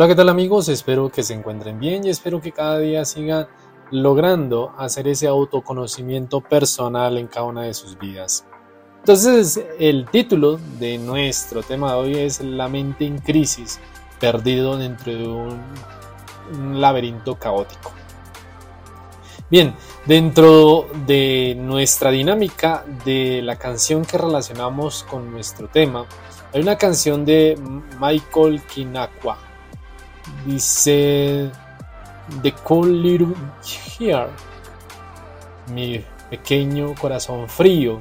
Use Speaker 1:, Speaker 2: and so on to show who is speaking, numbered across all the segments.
Speaker 1: Hola, ¿qué tal amigos? Espero que se encuentren bien y espero que cada día sigan logrando hacer ese autoconocimiento personal en cada una de sus vidas. Entonces, el título de nuestro tema de hoy es La mente en crisis, perdido dentro de un, laberinto caótico. Bien, dentro de nuestra dinámica de la canción que relacionamos con nuestro tema, hay una canción de Michael Kinakwa Dice The Cold Little Heart, mi pequeño corazón frío.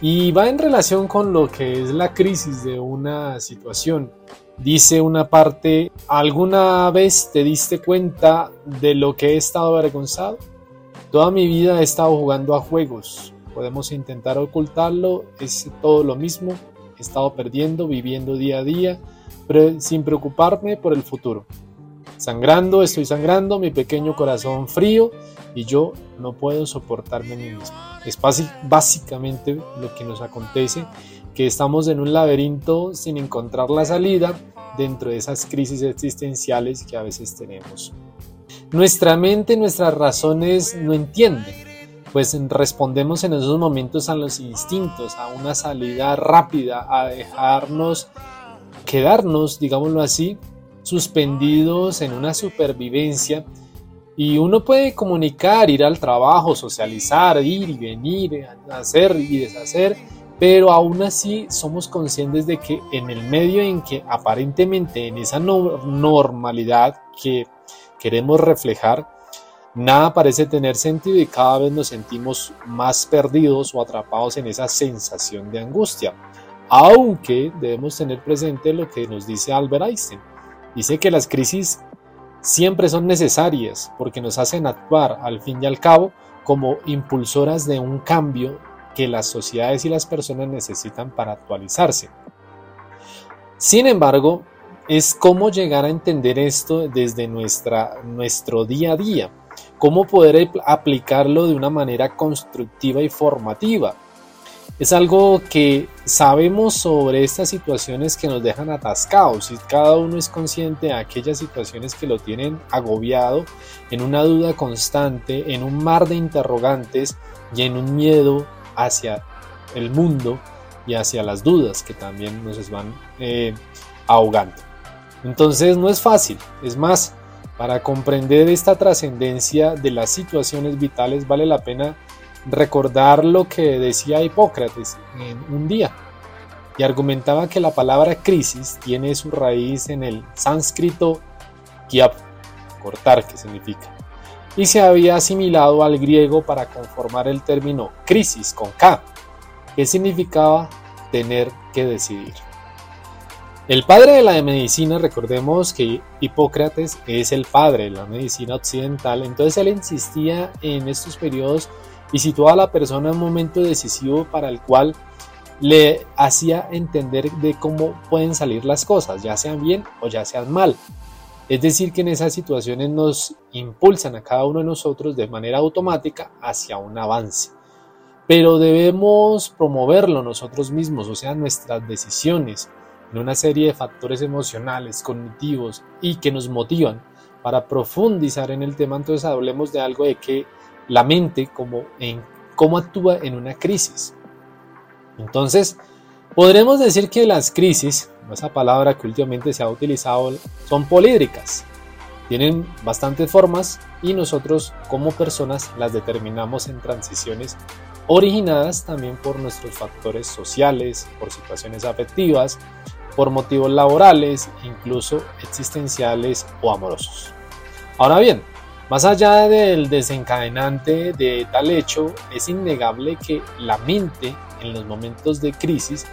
Speaker 1: Y va en relación con lo que es la crisis de una situación. Dice una parte, ¿alguna vez te diste cuenta de lo que he estado avergonzado? Toda mi vida he estado jugando a juegos. Podemos intentar ocultarlo, es todo lo mismo. He estado perdiendo, viviendo día a día sin preocuparme por el futuro. Sangrando, estoy sangrando, mi pequeño corazón frío y yo no puedo soportarme a mí mismo. Es básicamente lo que nos acontece, que estamos en un laberinto sin encontrar la salida dentro de esas crisis existenciales que a veces tenemos. Nuestra mente, nuestras razones no entienden, pues respondemos en esos momentos a los instintos, a una salida rápida, a dejarnos quedarnos, digámoslo así, suspendidos en una supervivencia. Y uno puede comunicar, ir al trabajo, socializar, ir y venir, hacer y deshacer, pero aún así somos conscientes de que en el medio en que aparentemente en esa normalidad que queremos reflejar, nada parece tener sentido y cada vez nos sentimos más perdidos o atrapados en esa sensación de angustia aunque debemos tener presente lo que nos dice Albert Einstein. Dice que las crisis siempre son necesarias porque nos hacen actuar al fin y al cabo como impulsoras de un cambio que las sociedades y las personas necesitan para actualizarse. Sin embargo, es cómo llegar a entender esto desde nuestra, nuestro día a día, cómo poder aplicarlo de una manera constructiva y formativa es algo que sabemos sobre estas situaciones que nos dejan atascados y cada uno es consciente de aquellas situaciones que lo tienen agobiado en una duda constante, en un mar de interrogantes y en un miedo hacia el mundo y hacia las dudas que también nos van eh, ahogando. Entonces no es fácil, es más, para comprender esta trascendencia de las situaciones vitales vale la pena recordar lo que decía Hipócrates en un día y argumentaba que la palabra crisis tiene su raíz en el sánscrito kiap, cortar que significa, y se había asimilado al griego para conformar el término crisis con K, que significaba tener que decidir. El padre de la medicina, recordemos que Hipócrates es el padre de la medicina occidental, entonces él insistía en estos periodos y situaba a la persona en un momento decisivo para el cual le hacía entender de cómo pueden salir las cosas, ya sean bien o ya sean mal. Es decir, que en esas situaciones nos impulsan a cada uno de nosotros de manera automática hacia un avance. Pero debemos promoverlo nosotros mismos, o sea, nuestras decisiones, en una serie de factores emocionales, cognitivos y que nos motivan para profundizar en el tema. Entonces hablemos de algo de que la mente como en cómo actúa en una crisis. Entonces, podremos decir que las crisis, esa palabra que últimamente se ha utilizado, son polídricas. Tienen bastantes formas y nosotros como personas las determinamos en transiciones originadas también por nuestros factores sociales, por situaciones afectivas, por motivos laborales, incluso existenciales o amorosos. Ahora bien, más allá del desencadenante de tal hecho, es innegable que la mente en los momentos de crisis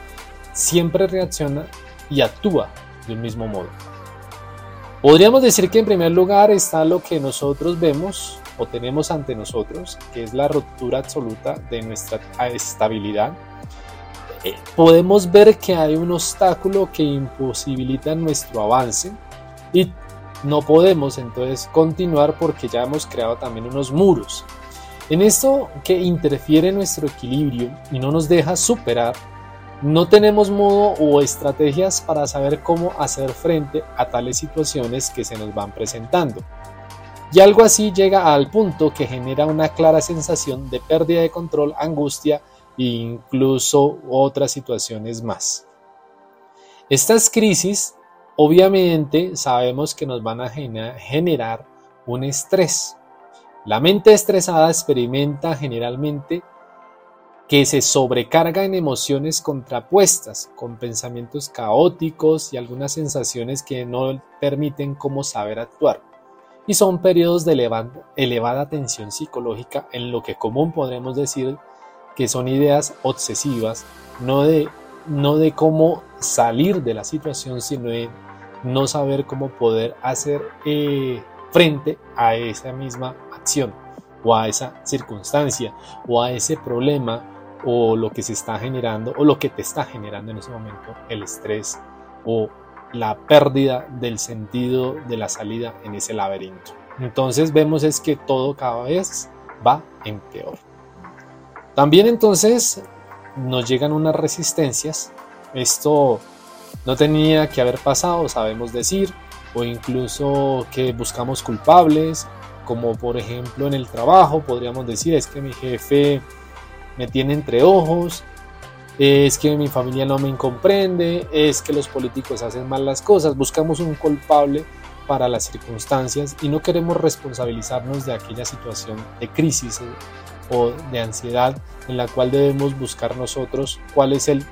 Speaker 1: siempre reacciona y actúa de un mismo modo. Podríamos decir que en primer lugar está lo que nosotros vemos o tenemos ante nosotros, que es la ruptura absoluta de nuestra estabilidad. Eh, podemos ver que hay un obstáculo que imposibilita nuestro avance y no podemos entonces continuar porque ya hemos creado también unos muros. En esto que interfiere nuestro equilibrio y no nos deja superar, no tenemos modo o estrategias para saber cómo hacer frente a tales situaciones que se nos van presentando. Y algo así llega al punto que genera una clara sensación de pérdida de control, angustia e incluso otras situaciones más. Estas crisis obviamente sabemos que nos van a generar un estrés. La mente estresada experimenta generalmente que se sobrecarga en emociones contrapuestas, con pensamientos caóticos y algunas sensaciones que no permiten cómo saber actuar. Y son periodos de elevada, tensión psicológica en lo que común podremos decir que son ideas obsesivas, no de, no de cómo salir de la situación, sino de no saber cómo poder hacer eh, frente a esa misma acción o a esa circunstancia o a ese problema o lo que se está generando o lo que te está generando en ese momento el estrés o la pérdida del sentido de la salida en ese laberinto. Entonces vemos es que todo cada vez va en peor. También entonces nos llegan unas resistencias. Esto no tenía que haber pasado, sabemos decir, o incluso que buscamos culpables, como por ejemplo en el trabajo podríamos decir es que mi jefe me tiene entre ojos, es que mi familia no me comprende, es que los políticos hacen mal las cosas, buscamos un culpable para las circunstancias y no queremos responsabilizarnos de aquella situación de crisis eh, o de ansiedad en la cual debemos buscar nosotros cuál es el,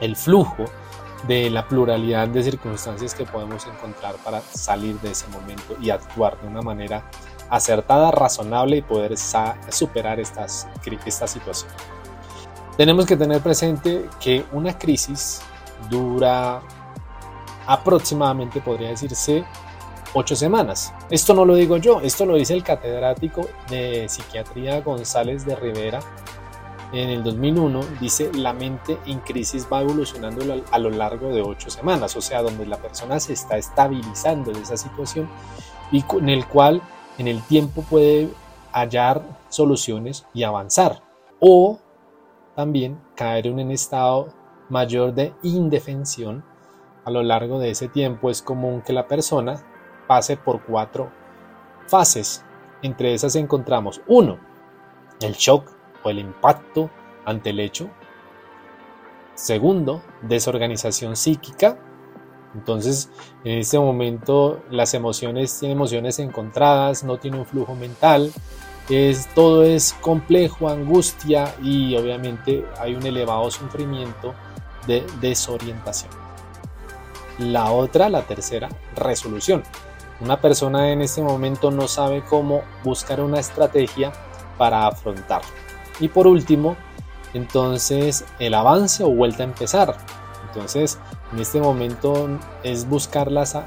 Speaker 1: el flujo de la pluralidad de circunstancias que podemos encontrar para salir de ese momento y actuar de una manera acertada, razonable y poder superar estas, esta situación. Tenemos que tener presente que una crisis dura aproximadamente, podría decirse, ocho semanas. Esto no lo digo yo, esto lo dice el catedrático de psiquiatría González de Rivera en el 2001. Dice, la mente en crisis va evolucionando a lo largo de ocho semanas, o sea, donde la persona se está estabilizando en esa situación y en el cual en el tiempo puede hallar soluciones y avanzar. O también caer en un estado mayor de indefensión. A lo largo de ese tiempo es común que la persona pase por cuatro fases. Entre esas encontramos uno, el shock o el impacto ante el hecho. Segundo, desorganización psíquica. Entonces, en este momento las emociones tienen emociones encontradas, no tiene un flujo mental, es, todo es complejo, angustia y obviamente hay un elevado sufrimiento de desorientación. La otra, la tercera, resolución. Una persona en este momento no sabe cómo buscar una estrategia para afrontar. Y por último, entonces el avance o vuelta a empezar. Entonces, en este momento es buscarlas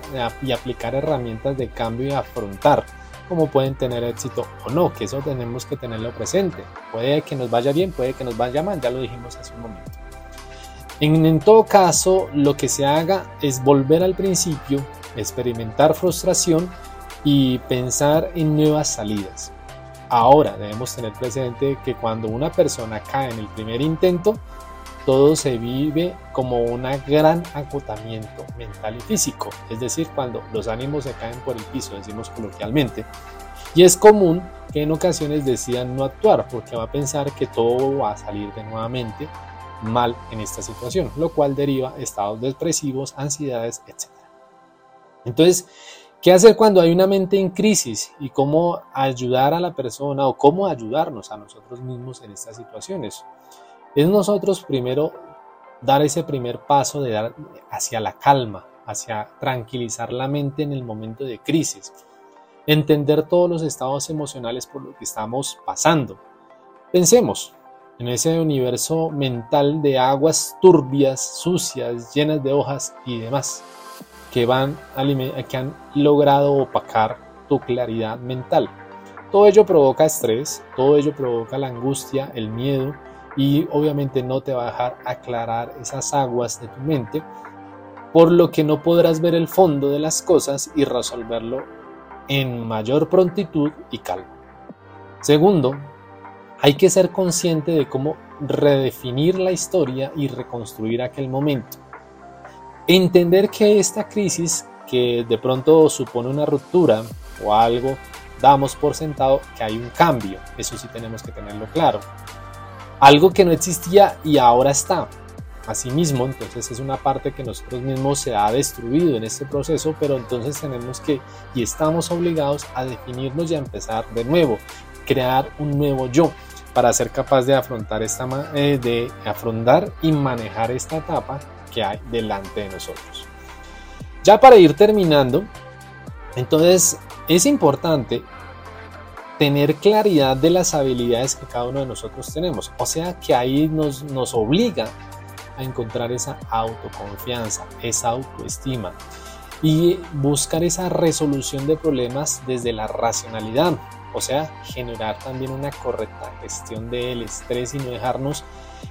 Speaker 1: y aplicar herramientas de cambio y afrontar cómo pueden tener éxito o no, que eso tenemos que tenerlo presente. Puede que nos vaya bien, puede que nos vaya mal, ya lo dijimos hace un momento. En, todo caso, lo que se haga es volver al principio, experimentar frustración y pensar en nuevas salidas. Ahora debemos tener presente que cuando una persona cae en el primer intento, todo se vive como un gran acotamiento mental y físico, es decir, cuando los ánimos se caen por el piso, decimos coloquialmente. Y es común que en ocasiones decidan no actuar porque va a pensar que todo va a salir de nuevamente mal en esta situación, lo cual deriva estados depresivos, ansiedades, etc. Entonces, ¿qué hacer cuando hay una mente en crisis y cómo ayudar a la persona o cómo ayudarnos a nosotros mismos en estas situaciones? Es nosotros primero dar ese primer paso de dar hacia la calma, hacia tranquilizar la mente en el momento de crisis, entender todos los estados emocionales por los que estamos pasando. Pensemos en ese universo mental de aguas turbias, sucias, llenas de hojas y demás, que, van que han logrado opacar tu claridad mental. Todo ello provoca estrés, todo ello provoca la angustia, el miedo, y obviamente no te va a dejar aclarar esas aguas de tu mente, por lo que no podrás ver el fondo de las cosas y resolverlo en mayor prontitud y calma. Segundo, hay que ser consciente de cómo redefinir la historia y reconstruir aquel momento. Entender que esta crisis, que de pronto supone una ruptura o algo, damos por sentado que hay un cambio. Eso sí tenemos que tenerlo claro. Algo que no existía y ahora está. Asimismo, entonces es una parte que nosotros mismos se ha destruido en este proceso, pero entonces tenemos que y estamos obligados a definirnos y a empezar de nuevo, crear un nuevo yo para ser capaz de afrontar esta eh, de afrontar y manejar esta etapa que hay delante de nosotros. Ya para ir terminando, entonces es importante tener claridad de las habilidades que cada uno de nosotros tenemos. O sea que ahí nos, nos obliga a encontrar esa autoconfianza, esa autoestima y buscar esa resolución de problemas desde la racionalidad, o sea, generar también una correcta gestión del estrés y no dejarnos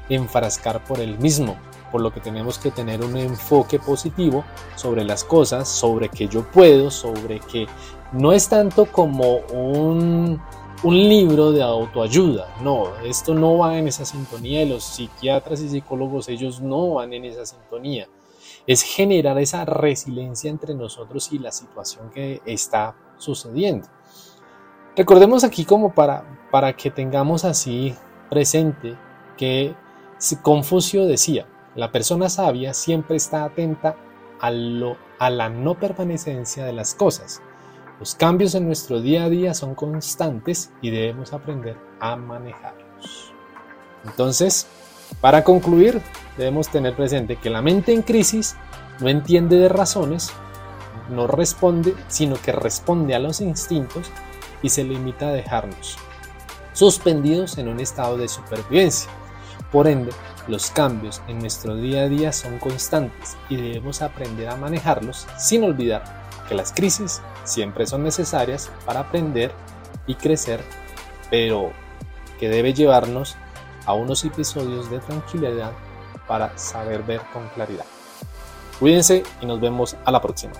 Speaker 1: enfrascar por el mismo, por lo que tenemos que tener un enfoque positivo sobre las cosas, sobre que yo puedo, sobre que no es tanto como un un libro de autoayuda. No, esto no va en esa sintonía y los psiquiatras y psicólogos ellos no van en esa sintonía. Es generar esa resiliencia entre nosotros y la situación que está sucediendo. Recordemos aquí como para, para que tengamos así presente que Confucio decía, la persona sabia siempre está atenta a, lo, a la no permanecencia de las cosas los cambios en nuestro día a día son constantes y debemos aprender a manejarlos. Entonces, para concluir, debemos tener presente que la mente en crisis no entiende de razones, no responde, sino que responde a los instintos y se limita a dejarnos suspendidos en un estado de supervivencia. Por ende, los cambios en nuestro día a día son constantes y debemos aprender a manejarlos sin olvidar que las crisis siempre son necesarias para aprender y crecer, pero que debe llevarnos a unos episodios de tranquilidad para saber ver con claridad. Cuídense y nos vemos a la próxima.